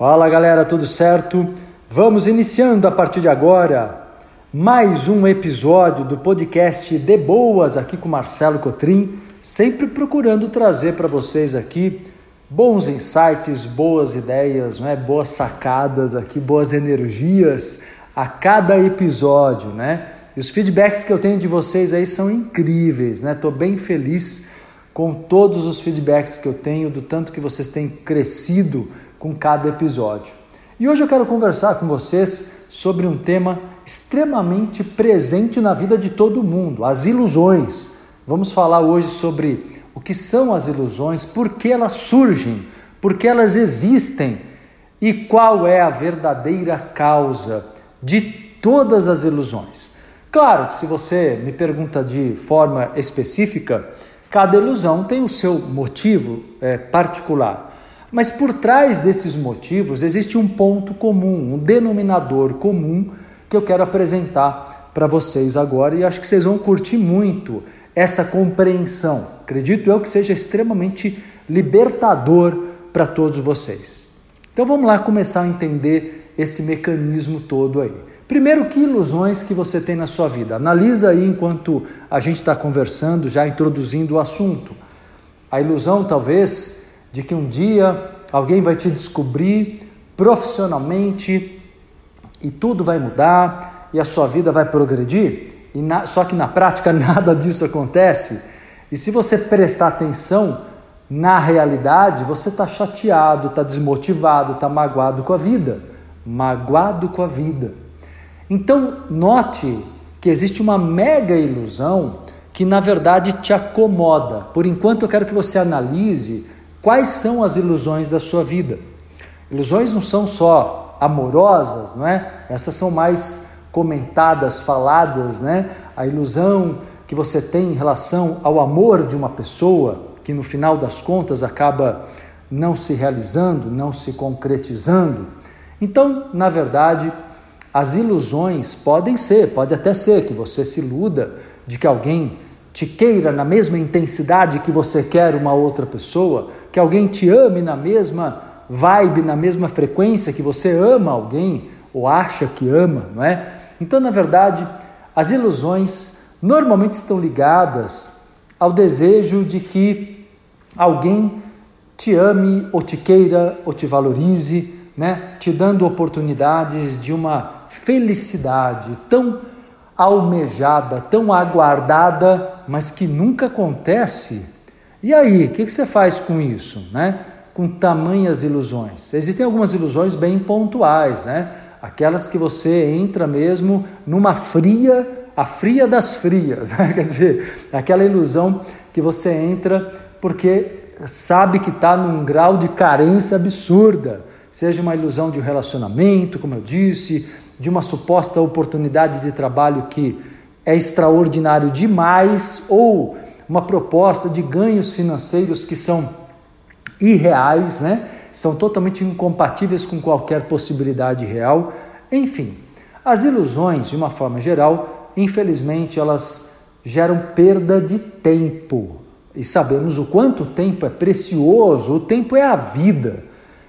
Fala galera, tudo certo? Vamos iniciando a partir de agora mais um episódio do podcast De Boas aqui com Marcelo Cotrim, sempre procurando trazer para vocês aqui bons insights, boas ideias, não é? boas sacadas aqui, boas energias a cada episódio, né? E os feedbacks que eu tenho de vocês aí são incríveis, né? Tô bem feliz com todos os feedbacks que eu tenho do tanto que vocês têm crescido com cada episódio. E hoje eu quero conversar com vocês sobre um tema extremamente presente na vida de todo mundo, as ilusões. Vamos falar hoje sobre o que são as ilusões, por que elas surgem, por que elas existem e qual é a verdadeira causa de todas as ilusões. Claro que se você me pergunta de forma específica, cada ilusão tem o seu motivo é, particular. Mas por trás desses motivos existe um ponto comum, um denominador comum que eu quero apresentar para vocês agora e acho que vocês vão curtir muito essa compreensão. Acredito eu que seja extremamente libertador para todos vocês. Então vamos lá começar a entender esse mecanismo todo aí. Primeiro, que ilusões que você tem na sua vida? Analisa aí enquanto a gente está conversando, já introduzindo o assunto. A ilusão, talvez, de que um dia alguém vai te descobrir profissionalmente e tudo vai mudar e a sua vida vai progredir, e na, só que na prática nada disso acontece. E se você prestar atenção na realidade, você está chateado, está desmotivado, está magoado com a vida. Magoado com a vida. Então, note que existe uma mega ilusão que na verdade te acomoda. Por enquanto, eu quero que você analise Quais são as ilusões da sua vida? Ilusões não são só amorosas, não é? Essas são mais comentadas, faladas, né? A ilusão que você tem em relação ao amor de uma pessoa, que no final das contas acaba não se realizando, não se concretizando. Então, na verdade, as ilusões podem ser, pode até ser que você se iluda de que alguém te queira na mesma intensidade que você quer uma outra pessoa, que alguém te ame na mesma vibe, na mesma frequência que você ama alguém ou acha que ama, não é? Então, na verdade, as ilusões normalmente estão ligadas ao desejo de que alguém te ame ou te queira ou te valorize, né? Te dando oportunidades de uma felicidade tão almejada, tão aguardada, mas que nunca acontece. E aí, o que, que você faz com isso, né? Com tamanhas ilusões? Existem algumas ilusões bem pontuais, né? Aquelas que você entra mesmo numa fria, a fria das frias, né? quer dizer, aquela ilusão que você entra porque sabe que está num grau de carência absurda, seja uma ilusão de um relacionamento, como eu disse, de uma suposta oportunidade de trabalho que é extraordinário demais, ou uma proposta de ganhos financeiros que são irreais, né? são totalmente incompatíveis com qualquer possibilidade real. Enfim, as ilusões, de uma forma geral, infelizmente, elas geram perda de tempo. E sabemos o quanto o tempo é precioso, o tempo é a vida.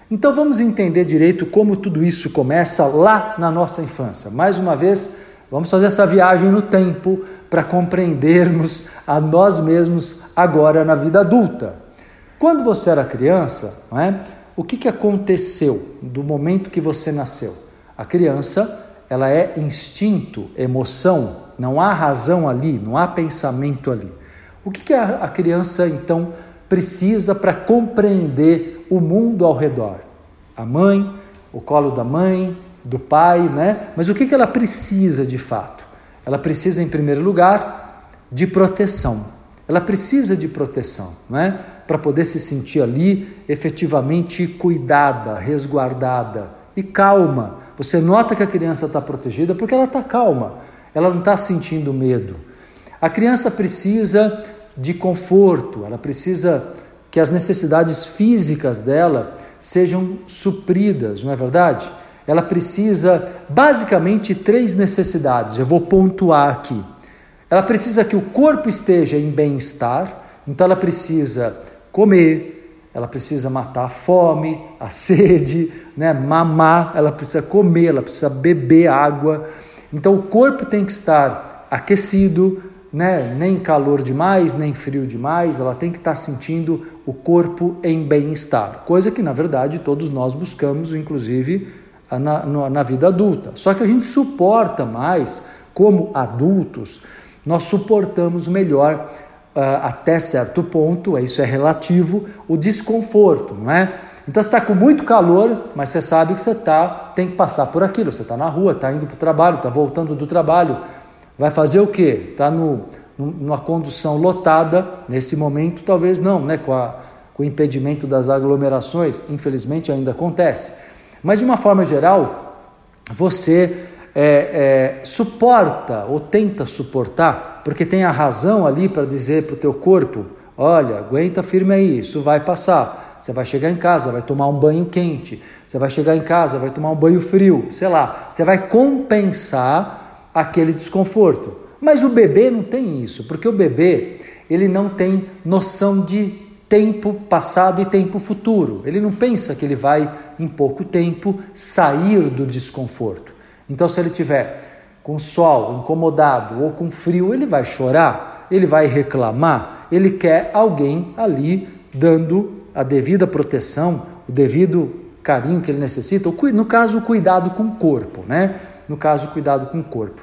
Então vamos entender direito como tudo isso começa lá na nossa infância. Mais uma vez, vamos fazer essa viagem no tempo para compreendermos a nós mesmos agora na vida adulta. Quando você era criança, não é? o que, que aconteceu do momento que você nasceu? A criança ela é instinto, emoção, não há razão ali, não há pensamento ali. O que, que a, a criança então precisa para compreender o mundo ao redor. A mãe, o colo da mãe, do pai, né? Mas o que, que ela precisa de fato? Ela precisa, em primeiro lugar, de proteção. Ela precisa de proteção, né? Para poder se sentir ali efetivamente cuidada, resguardada e calma. Você nota que a criança está protegida porque ela está calma, ela não está sentindo medo. A criança precisa de conforto, ela precisa que as necessidades físicas dela sejam supridas, não é verdade? Ela precisa basicamente três necessidades, eu vou pontuar aqui. Ela precisa que o corpo esteja em bem-estar, então ela precisa comer, ela precisa matar a fome, a sede, né? mamar, ela precisa comer, ela precisa beber água. Então o corpo tem que estar aquecido, né? nem calor demais, nem frio demais, ela tem que estar sentindo o corpo em bem-estar, coisa que na verdade todos nós buscamos, inclusive na, na vida adulta. Só que a gente suporta mais, como adultos, nós suportamos melhor uh, até certo ponto, isso é relativo, o desconforto, não é? Então você está com muito calor, mas você sabe que você tá, tem que passar por aquilo. Você está na rua, está indo para o trabalho, está voltando do trabalho. Vai fazer o quê? Está numa condução lotada, nesse momento talvez não, né? com, a, com o impedimento das aglomerações, infelizmente ainda acontece. Mas de uma forma geral, você é, é, suporta ou tenta suportar, porque tem a razão ali para dizer para o teu corpo: olha, aguenta firme aí, isso vai passar. Você vai chegar em casa, vai tomar um banho quente. Você vai chegar em casa, vai tomar um banho frio. Sei lá, você vai compensar aquele desconforto. Mas o bebê não tem isso, porque o bebê ele não tem noção de tempo passado e tempo futuro. Ele não pensa que ele vai em pouco tempo sair do desconforto. Então, se ele tiver com sol, incomodado ou com frio, ele vai chorar, ele vai reclamar, ele quer alguém ali dando a devida proteção, o devido carinho que ele necessita, no caso, o cuidado com o corpo, né? No caso, o cuidado com o corpo.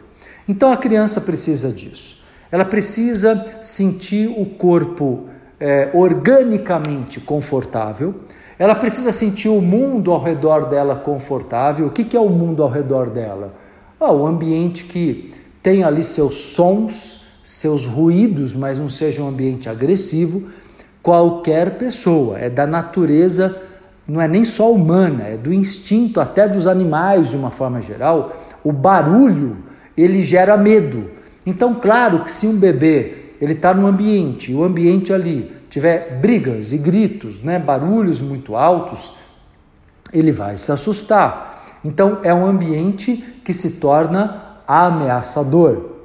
Então, a criança precisa disso. Ela precisa sentir o corpo é, organicamente confortável, ela precisa sentir o mundo ao redor dela confortável. O que, que é o mundo ao redor dela? Ah, o ambiente que tem ali seus sons, seus ruídos, mas não seja um ambiente agressivo. Qualquer pessoa, é da natureza, não é nem só humana, é do instinto até dos animais de uma forma geral. O barulho ele gera medo. Então, claro que se um bebê ele está no ambiente, o ambiente ali tiver brigas e gritos, né, barulhos muito altos, ele vai se assustar. Então é um ambiente que se torna ameaçador.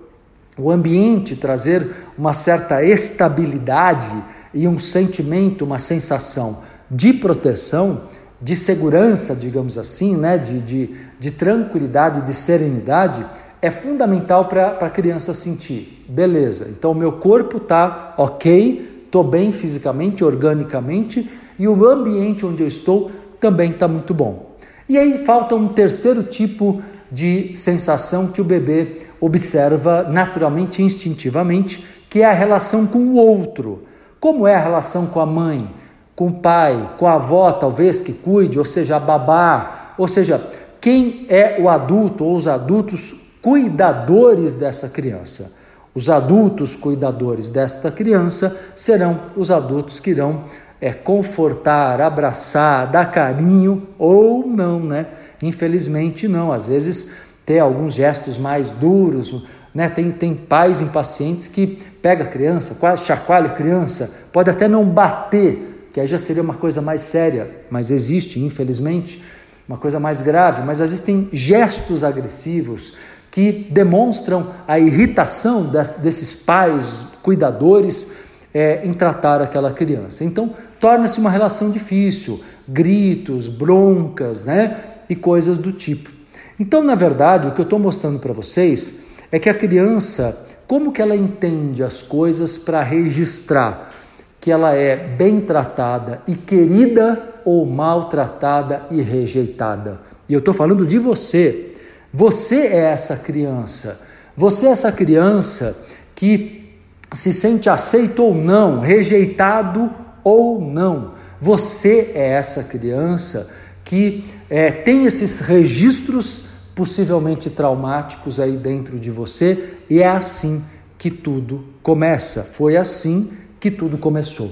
O ambiente trazer uma certa estabilidade e um sentimento, uma sensação de proteção, de segurança, digamos assim, né, de, de, de tranquilidade, de serenidade, é fundamental para a criança sentir. Beleza, então o meu corpo está ok, estou bem fisicamente, organicamente e o ambiente onde eu estou também está muito bom. E aí falta um terceiro tipo de sensação que o bebê observa naturalmente, instintivamente, que é a relação com o outro. Como é a relação com a mãe, com o pai, com a avó, talvez que cuide, ou seja, a babá, ou seja, quem é o adulto ou os adultos cuidadores dessa criança. Os adultos cuidadores desta criança serão os adultos que irão é, confortar, abraçar, dar carinho ou não, né? Infelizmente não. Às vezes tem alguns gestos mais duros, né? Tem, tem pais impacientes que pega a criança, chacoalha a criança, pode até não bater, que aí já seria uma coisa mais séria, mas existe, infelizmente, uma coisa mais grave, mas existem gestos agressivos, que demonstram a irritação desses pais cuidadores é, em tratar aquela criança. Então, torna-se uma relação difícil, gritos, broncas, né? E coisas do tipo. Então, na verdade, o que eu estou mostrando para vocês é que a criança, como que ela entende as coisas para registrar que ela é bem tratada e querida ou maltratada e rejeitada. E eu estou falando de você, você é essa criança. Você é essa criança que se sente aceito ou não, rejeitado ou não. Você é essa criança que é, tem esses registros possivelmente traumáticos aí dentro de você e é assim que tudo começa. Foi assim que tudo começou.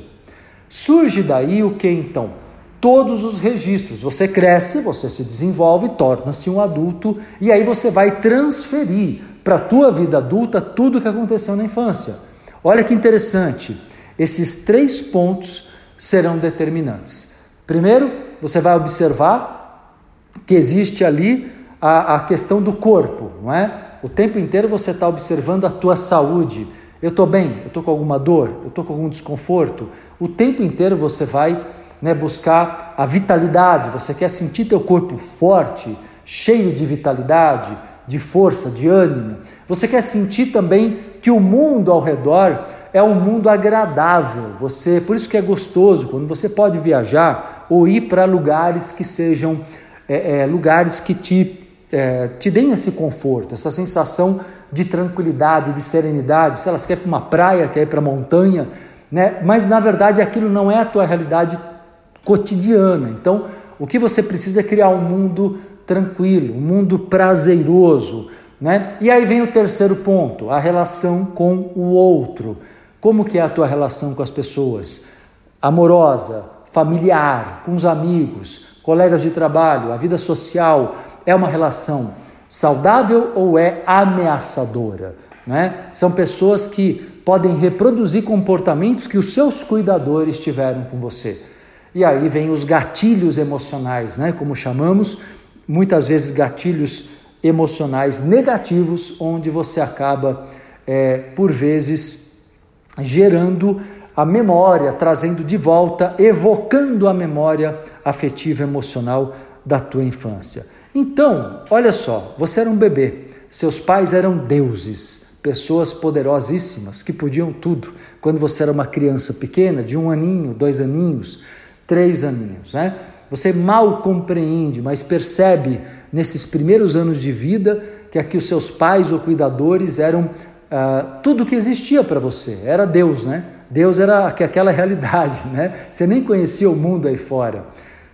Surge daí o que então? Todos os registros. Você cresce, você se desenvolve, torna-se um adulto e aí você vai transferir para a tua vida adulta tudo o que aconteceu na infância. Olha que interessante. Esses três pontos serão determinantes. Primeiro, você vai observar que existe ali a, a questão do corpo, não é? O tempo inteiro você está observando a tua saúde. Eu estou bem? Eu estou com alguma dor? Eu estou com algum desconforto? O tempo inteiro você vai né, buscar a vitalidade, você quer sentir teu corpo forte, cheio de vitalidade, de força, de ânimo. Você quer sentir também que o mundo ao redor é um mundo agradável. Você, por isso que é gostoso quando você pode viajar ou ir para lugares que sejam é, é, lugares que te, é, te deem esse conforto, essa sensação de tranquilidade, de serenidade. Se elas querem para uma praia, quer ir para montanha, né? Mas na verdade aquilo não é a tua realidade cotidiana. Então, o que você precisa é criar um mundo tranquilo, um mundo prazeroso, né? E aí vem o terceiro ponto, a relação com o outro. Como que é a tua relação com as pessoas? Amorosa, familiar, com os amigos, colegas de trabalho, a vida social é uma relação saudável ou é ameaçadora? Né? São pessoas que podem reproduzir comportamentos que os seus cuidadores tiveram com você. E aí vem os gatilhos emocionais, né? como chamamos, muitas vezes gatilhos emocionais negativos, onde você acaba, é, por vezes, gerando a memória, trazendo de volta, evocando a memória afetiva emocional da tua infância. Então, olha só, você era um bebê, seus pais eram deuses, pessoas poderosíssimas que podiam tudo. Quando você era uma criança pequena, de um aninho, dois aninhos, três aninhos, né? Você mal compreende, mas percebe nesses primeiros anos de vida que aqui os seus pais ou cuidadores eram uh, tudo que existia para você, era Deus, né? Deus era aquela realidade, né? Você nem conhecia o mundo aí fora.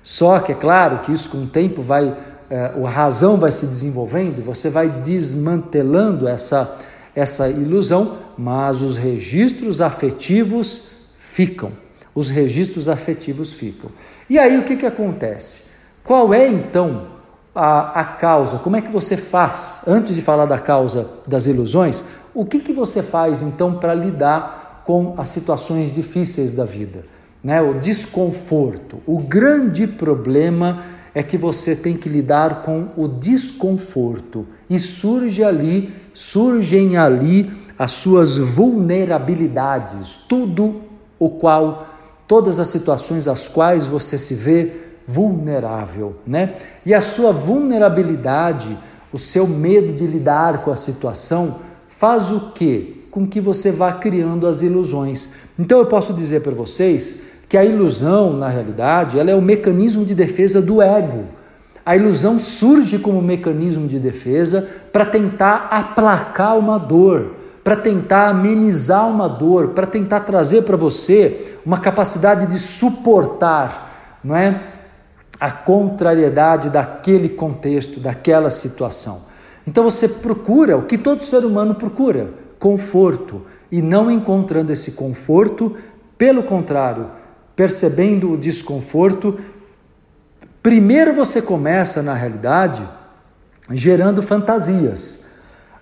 Só que é claro que isso com o tempo vai, uh, a razão vai se desenvolvendo, você vai desmantelando essa, essa ilusão, mas os registros afetivos ficam. Os registros afetivos ficam. E aí o que, que acontece? Qual é então a, a causa? Como é que você faz, antes de falar da causa das ilusões, o que, que você faz então para lidar com as situações difíceis da vida? Né? O desconforto. O grande problema é que você tem que lidar com o desconforto e surge ali, surgem ali as suas vulnerabilidades, tudo o qual, todas as situações às quais você se vê vulnerável, né? E a sua vulnerabilidade, o seu medo de lidar com a situação, faz o quê? Com que você vá criando as ilusões. Então eu posso dizer para vocês que a ilusão, na realidade, ela é o mecanismo de defesa do ego. A ilusão surge como mecanismo de defesa para tentar aplacar uma dor, para tentar amenizar uma dor, para tentar trazer para você uma capacidade de suportar, não é? a contrariedade daquele contexto, daquela situação. Então você procura o que todo ser humano procura: conforto. E não encontrando esse conforto, pelo contrário, percebendo o desconforto, primeiro você começa, na realidade, gerando fantasias.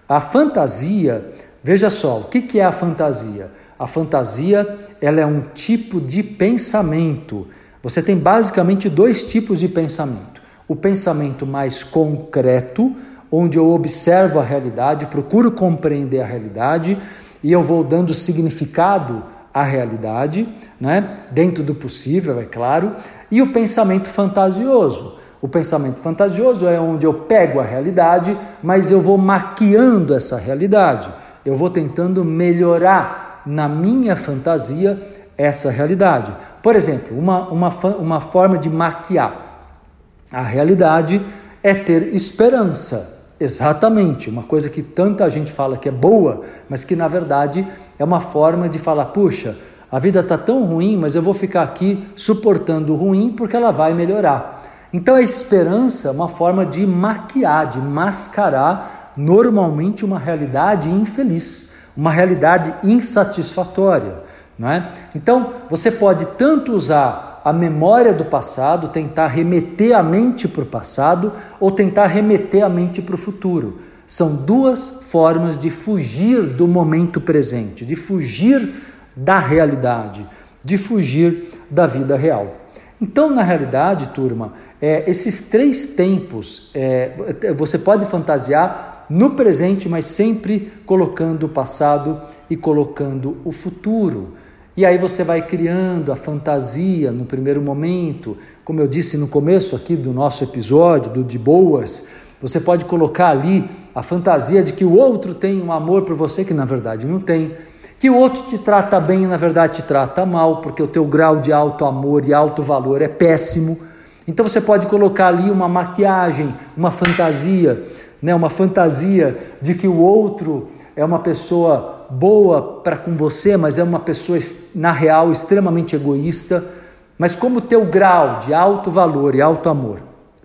A fantasia, veja só, o que é a fantasia? A fantasia ela é um tipo de pensamento você tem basicamente dois tipos de pensamento: o pensamento mais concreto, onde eu observo a realidade, procuro compreender a realidade e eu vou dando significado à realidade, né? dentro do possível, é claro, e o pensamento fantasioso. O pensamento fantasioso é onde eu pego a realidade, mas eu vou maquiando essa realidade. Eu vou tentando melhorar na minha fantasia essa realidade. Por exemplo, uma, uma, uma forma de maquiar a realidade é ter esperança. Exatamente, uma coisa que tanta gente fala que é boa, mas que na verdade é uma forma de falar: puxa, a vida está tão ruim, mas eu vou ficar aqui suportando o ruim porque ela vai melhorar. Então a esperança é uma forma de maquiar, de mascarar normalmente uma realidade infeliz, uma realidade insatisfatória. Não é? Então, você pode tanto usar a memória do passado, tentar remeter a mente para o passado, ou tentar remeter a mente para o futuro. São duas formas de fugir do momento presente, de fugir da realidade, de fugir da vida real. Então, na realidade, turma, é, esses três tempos é, você pode fantasiar no presente, mas sempre colocando o passado e colocando o futuro. E aí você vai criando a fantasia no primeiro momento, como eu disse no começo aqui do nosso episódio, do de boas, você pode colocar ali a fantasia de que o outro tem um amor por você que na verdade não tem, que o outro te trata bem e na verdade te trata mal, porque o teu grau de alto amor e alto valor é péssimo. Então você pode colocar ali uma maquiagem, uma fantasia, né, uma fantasia de que o outro é uma pessoa boa para com você, mas é uma pessoa na real extremamente egoísta. Mas como o teu grau de alto valor e alto amor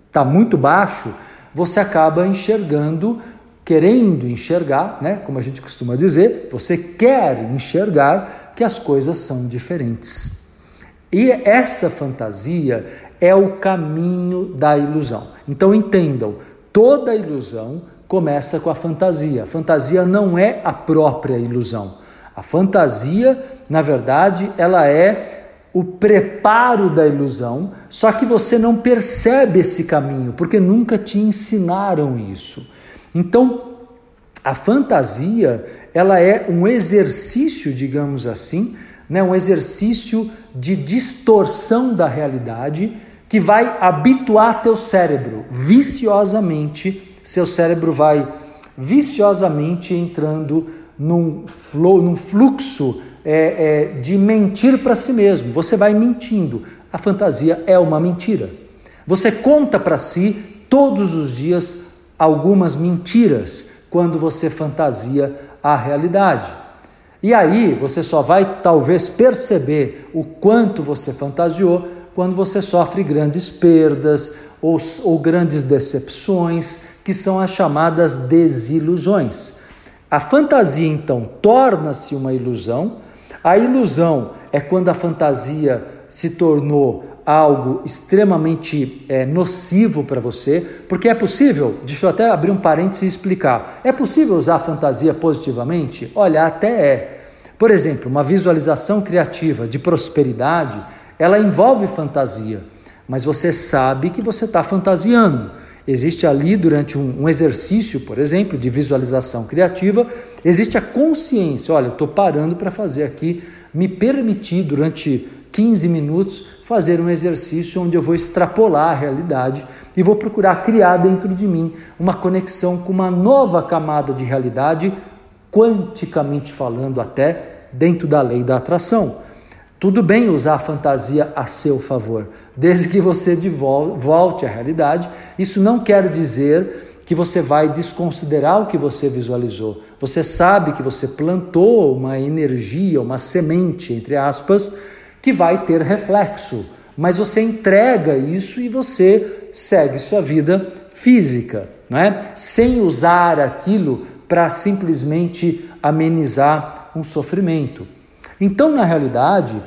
está muito baixo, você acaba enxergando querendo enxergar, né, como a gente costuma dizer, você quer enxergar que as coisas são diferentes. E essa fantasia é o caminho da ilusão. Então entendam, toda ilusão começa com a fantasia. A fantasia não é a própria ilusão. A fantasia, na verdade, ela é o preparo da ilusão, só que você não percebe esse caminho, porque nunca te ensinaram isso. Então, a fantasia, ela é um exercício, digamos assim, né, um exercício de distorção da realidade que vai habituar teu cérebro viciosamente, seu cérebro vai viciosamente entrando num, flow, num fluxo é, é, de mentir para si mesmo. Você vai mentindo. A fantasia é uma mentira. Você conta para si todos os dias algumas mentiras quando você fantasia a realidade. E aí você só vai talvez perceber o quanto você fantasiou quando você sofre grandes perdas ou, ou grandes decepções, que são as chamadas desilusões. A fantasia então torna-se uma ilusão. A ilusão é quando a fantasia se tornou algo extremamente é, nocivo para você, porque é possível, deixa eu até abrir um parênteses e explicar, é possível usar a fantasia positivamente? Olha, até é. Por exemplo, uma visualização criativa de prosperidade, ela envolve fantasia, mas você sabe que você está fantasiando. Existe ali, durante um, um, exercício, por exemplo, de visualização criativa, existe a consciência: olha, estou parando para fazer aqui, me permitir durante 15 minutos fazer um exercício onde eu vou extrapolar a realidade e vou procurar criar dentro de mim uma conexão com uma nova camada de realidade, quanticamente falando, até dentro da lei da atração. Tudo bem usar a fantasia a seu favor, desde que você volte à realidade. Isso não quer dizer que você vai desconsiderar o que você visualizou. Você sabe que você plantou uma energia, uma semente, entre aspas, que vai ter reflexo, mas você entrega isso e você segue sua vida física, não é? Sem usar aquilo para simplesmente amenizar um sofrimento. Então, na realidade,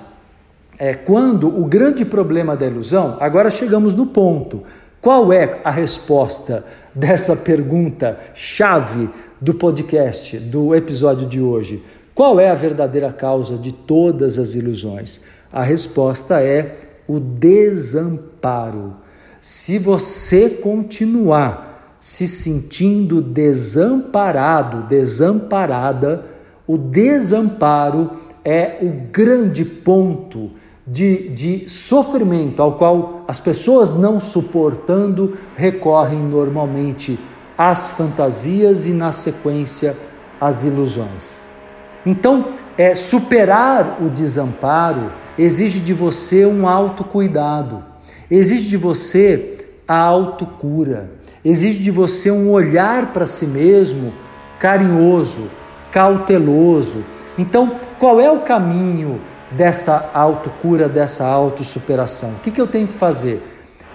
é quando o grande problema da ilusão, agora chegamos no ponto. Qual é a resposta dessa pergunta chave do podcast, do episódio de hoje? Qual é a verdadeira causa de todas as ilusões? A resposta é o desamparo. Se você continuar se sentindo desamparado, desamparada, o desamparo é o grande ponto de, de sofrimento ao qual as pessoas não suportando recorrem normalmente às fantasias e, na sequência, às ilusões. Então, é, superar o desamparo exige de você um autocuidado, exige de você a autocura, exige de você um olhar para si mesmo carinhoso, cauteloso. Então, qual é o caminho dessa autocura, dessa autossuperação? O que, que eu tenho que fazer?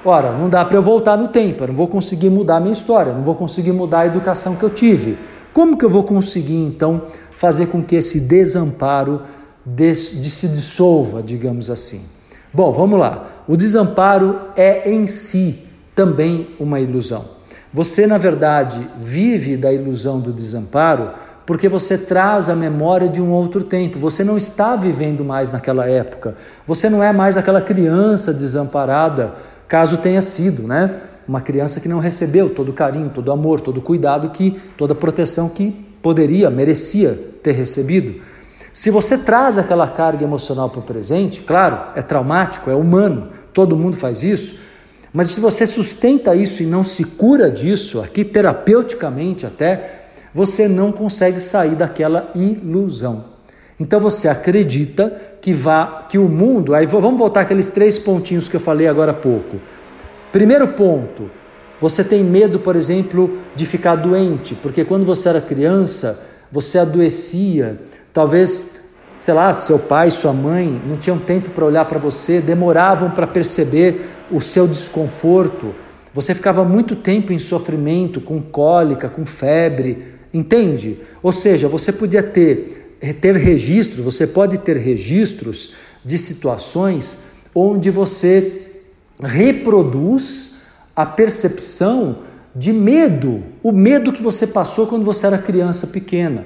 Ora, não dá para eu voltar no tempo, eu não vou conseguir mudar a minha história, não vou conseguir mudar a educação que eu tive. Como que eu vou conseguir, então, fazer com que esse desamparo de, de se dissolva, digamos assim. Bom, vamos lá. O desamparo é em si também uma ilusão. Você, na verdade, vive da ilusão do desamparo porque você traz a memória de um outro tempo. Você não está vivendo mais naquela época. Você não é mais aquela criança desamparada, caso tenha sido, né? Uma criança que não recebeu todo o carinho, todo o amor, todo o cuidado que, toda a proteção que poderia, merecia ter recebido. Se você traz aquela carga emocional para o presente, claro, é traumático, é humano, todo mundo faz isso, mas se você sustenta isso e não se cura disso, aqui terapeuticamente até, você não consegue sair daquela ilusão. Então você acredita que vá que o mundo, aí vamos voltar aqueles três pontinhos que eu falei agora há pouco. Primeiro ponto, você tem medo, por exemplo, de ficar doente, porque quando você era criança, você adoecia, talvez, sei lá, seu pai, sua mãe não tinham tempo para olhar para você, demoravam para perceber o seu desconforto. Você ficava muito tempo em sofrimento, com cólica, com febre, entende? Ou seja, você podia ter ter registros, você pode ter registros de situações onde você reproduz a percepção de medo, o medo que você passou quando você era criança pequena.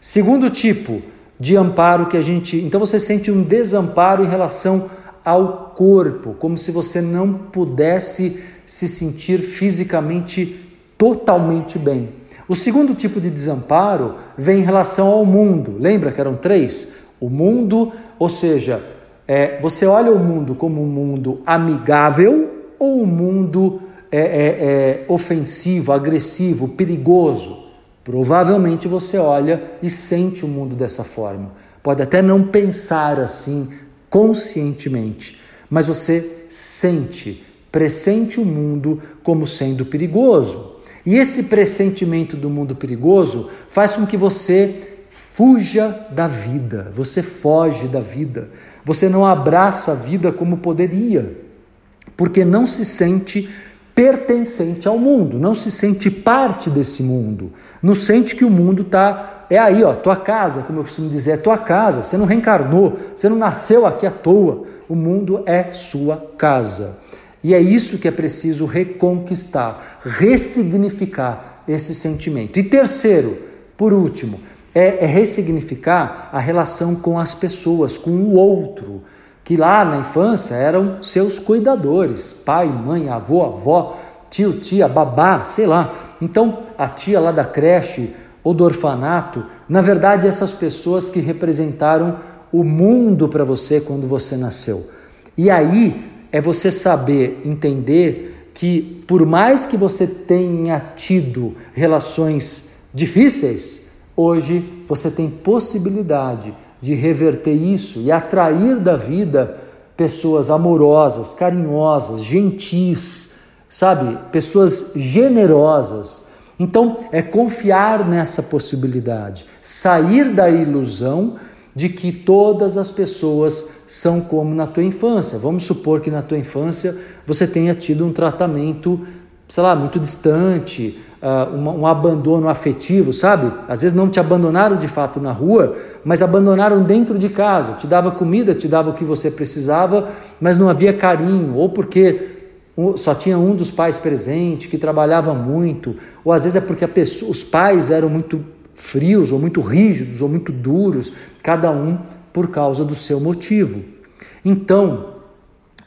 Segundo tipo de amparo que a gente. Então você sente um desamparo em relação ao corpo, como se você não pudesse se sentir fisicamente totalmente bem. O segundo tipo de desamparo vem em relação ao mundo. Lembra que eram três? O mundo, ou seja, é, você olha o mundo como um mundo amigável ou um mundo é, é, é, ofensivo, agressivo, perigoso. Provavelmente você olha e sente o mundo dessa forma. Pode até não pensar assim conscientemente, mas você sente, pressente o mundo como sendo perigoso. E esse pressentimento do mundo perigoso faz com que você fuja da vida, você foge da vida, você não abraça a vida como poderia, porque não se sente pertencente ao mundo, não se sente parte desse mundo, não sente que o mundo está é aí, ó, tua casa, como eu costumo dizer, é tua casa. Você não reencarnou, você não nasceu aqui à toa. O mundo é sua casa. E é isso que é preciso reconquistar, ressignificar esse sentimento. E terceiro, por último, é, é ressignificar a relação com as pessoas, com o outro que lá na infância eram seus cuidadores, pai, mãe, avô, avó, tio, tia, babá, sei lá. Então, a tia lá da creche ou do orfanato, na verdade, essas pessoas que representaram o mundo para você quando você nasceu. E aí é você saber entender que, por mais que você tenha tido relações difíceis, hoje você tem possibilidade de reverter isso e atrair da vida pessoas amorosas, carinhosas, gentis, sabe? Pessoas generosas. Então, é confiar nessa possibilidade, sair da ilusão de que todas as pessoas são como na tua infância. Vamos supor que na tua infância você tenha tido um tratamento, sei lá, muito distante, uh, um, um abandono afetivo, sabe? Às vezes não te abandonaram de fato na rua, mas abandonaram dentro de casa. Te dava comida, te dava o que você precisava, mas não havia carinho, ou porque só tinha um dos pais presente, que trabalhava muito, ou às vezes é porque pessoa, os pais eram muito frios, ou muito rígidos, ou muito duros, cada um por causa do seu motivo. Então,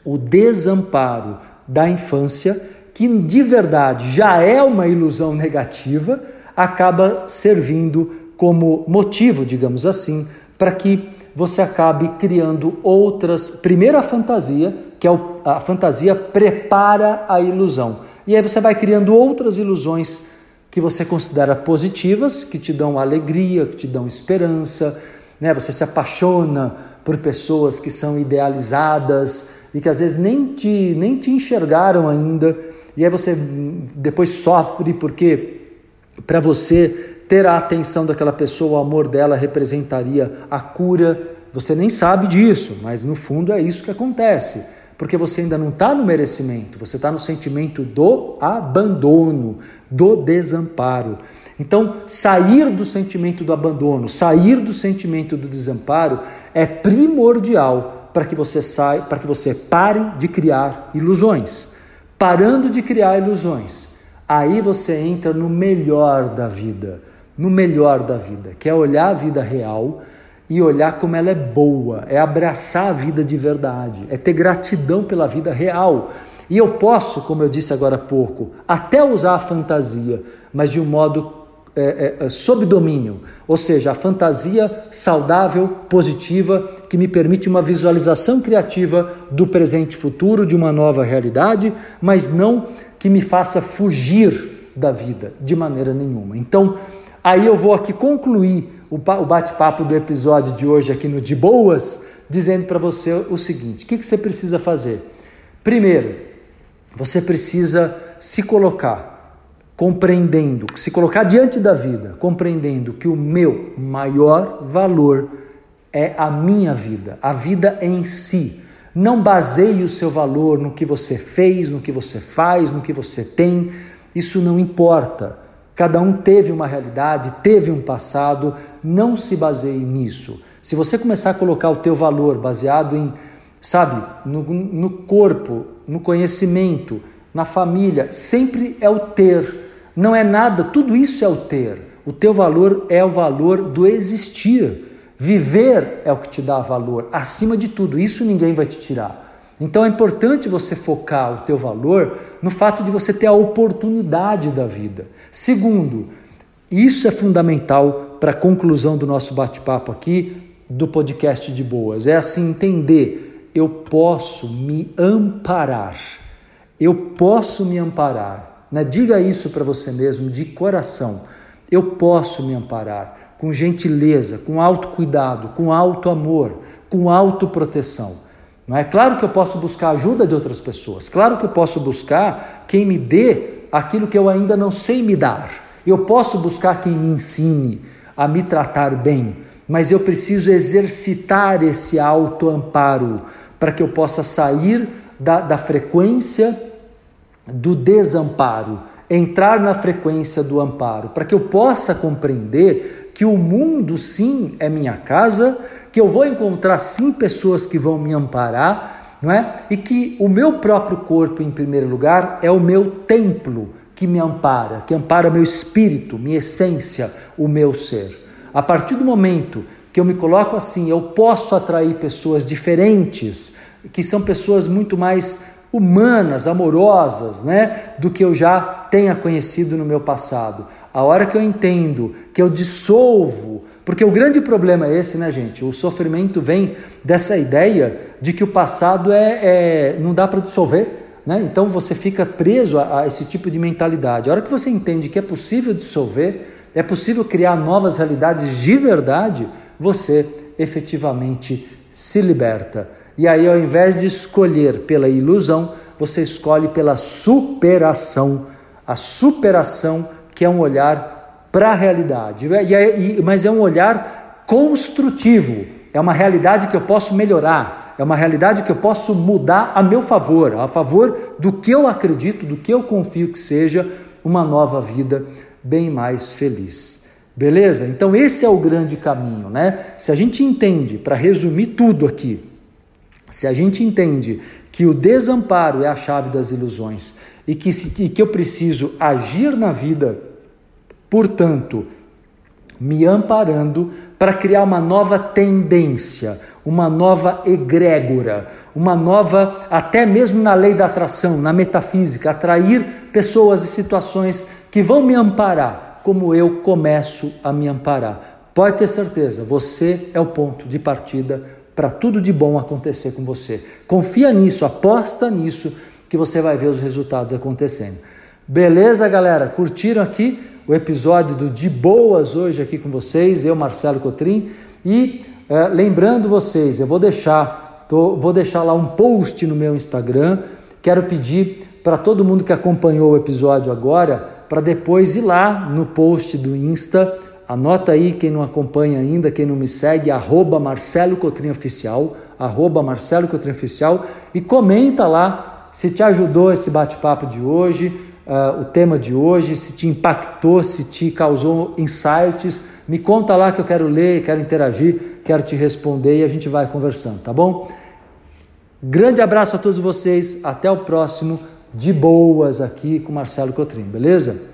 o desamparo da infância que de verdade já é uma ilusão negativa, acaba servindo como motivo, digamos assim, para que você acabe criando outras. Primeiro, a fantasia, que é a fantasia prepara a ilusão. E aí você vai criando outras ilusões que você considera positivas, que te dão alegria, que te dão esperança. Né? Você se apaixona por pessoas que são idealizadas e que às vezes nem te, nem te enxergaram ainda e aí você depois sofre porque para você ter a atenção daquela pessoa, o amor dela representaria a cura. Você nem sabe disso, mas no fundo é isso que acontece. Porque você ainda não está no merecimento, você está no sentimento do abandono, do desamparo. Então, sair do sentimento do abandono, sair do sentimento do desamparo é primordial para que você saia, para que você pare de criar ilusões parando de criar ilusões. Aí você entra no melhor da vida, no melhor da vida, que é olhar a vida real e olhar como ela é boa, é abraçar a vida de verdade, é ter gratidão pela vida real. E eu posso, como eu disse agora há pouco, até usar a fantasia, mas de um modo é, é, sob domínio, ou seja, a fantasia saudável, positiva, que me permite uma visualização criativa do presente e futuro, de uma nova realidade, mas não que me faça fugir da vida de maneira nenhuma. Então, aí eu vou aqui concluir o bate-papo do episódio de hoje aqui no De Boas, dizendo para você o seguinte: o que, que você precisa fazer? Primeiro, você precisa se colocar compreendendo, se colocar diante da vida, compreendendo que o meu maior valor é a minha vida, a vida em si. Não baseie o seu valor no que você fez, no que você faz, no que você tem. Isso não importa. Cada um teve uma realidade, teve um passado, não se baseie nisso. Se você começar a colocar o teu valor baseado em, sabe, no, no corpo, no conhecimento, na família, sempre é o ter. Não é nada, tudo isso é o ter. O teu valor é o valor do existir. Viver é o que te dá valor, acima de tudo. Isso ninguém vai te tirar. Então é importante você focar o teu valor no fato de você ter a oportunidade da vida. Segundo, isso é fundamental para a conclusão do nosso bate-papo aqui do podcast de boas. É assim entender, eu posso me amparar. Eu posso me amparar. Né? Diga isso para você mesmo de coração. Eu posso me amparar com gentileza, com autocuidado, com alto amor, com autoproteção. Não é claro que eu posso buscar ajuda de outras pessoas. Claro que eu posso buscar quem me dê aquilo que eu ainda não sei me dar. Eu posso buscar quem me ensine a me tratar bem, mas eu preciso exercitar esse autoamparo para que eu possa sair da, da frequência do desamparo, entrar na frequência do amparo, para que eu possa compreender que o mundo sim é minha casa que eu vou encontrar sim pessoas que vão me amparar, não é? E que o meu próprio corpo, em primeiro lugar, é o meu templo que me ampara, que ampara meu espírito, minha essência, o meu ser. A partir do momento que eu me coloco assim, eu posso atrair pessoas diferentes, que são pessoas muito mais humanas, amorosas, né, do que eu já tenha conhecido no meu passado. A hora que eu entendo que eu dissolvo porque o grande problema é esse, né, gente? O sofrimento vem dessa ideia de que o passado é, é não dá para dissolver. Né? Então você fica preso a, a, esse tipo de mentalidade. A hora que você entende que é possível dissolver, é possível criar novas realidades de verdade, você efetivamente se liberta. E aí, ao invés de escolher pela ilusão, você escolhe pela superação. A superação que é um olhar para a realidade. É, mas é um olhar construtivo, é uma realidade que eu posso melhorar, é uma realidade que eu posso mudar a meu favor, a favor do que eu acredito, do que eu confio que seja uma nova vida bem mais feliz. Beleza? Então esse é o grande caminho, né? Se a gente entende, para resumir tudo aqui, se a gente entende que o desamparo é a chave das ilusões e que, se, e que eu preciso agir na vida portanto, me amparando para criar uma nova tendência, uma nova egrégora, uma nova, até mesmo na lei da atração, na metafísica, atrair pessoas e situações que vão me amparar, como eu começo a me amparar. Pode ter certeza, você é o ponto de partida para tudo de bom acontecer com você. Confia nisso, aposta nisso, que você vai ver os resultados acontecendo. Beleza, galera? Curtiram aqui? O episódio do De Boas hoje aqui com vocês, eu, Marcelo Cotrim, e é, lembrando vocês, eu vou deixar, tô, vou deixar lá um post no meu Instagram, quero pedir para todo mundo que acompanhou o episódio agora, para depois ir lá no post do Insta, anota aí quem não acompanha ainda, quem não me segue, arroba Marcelo Cotrim Oficial, arroba Marcelo Cotrim Oficial, e comenta lá se te ajudou esse bate-papo de hoje, uh, o tema de hoje, se te impactou, se te causou insights. Me conta lá que eu quero ler, quero interagir, quero te responder e a gente vai conversando, tá bom? Grande abraço a todos vocês, até o próximo, de boas aqui com Marcelo Cotrim, beleza?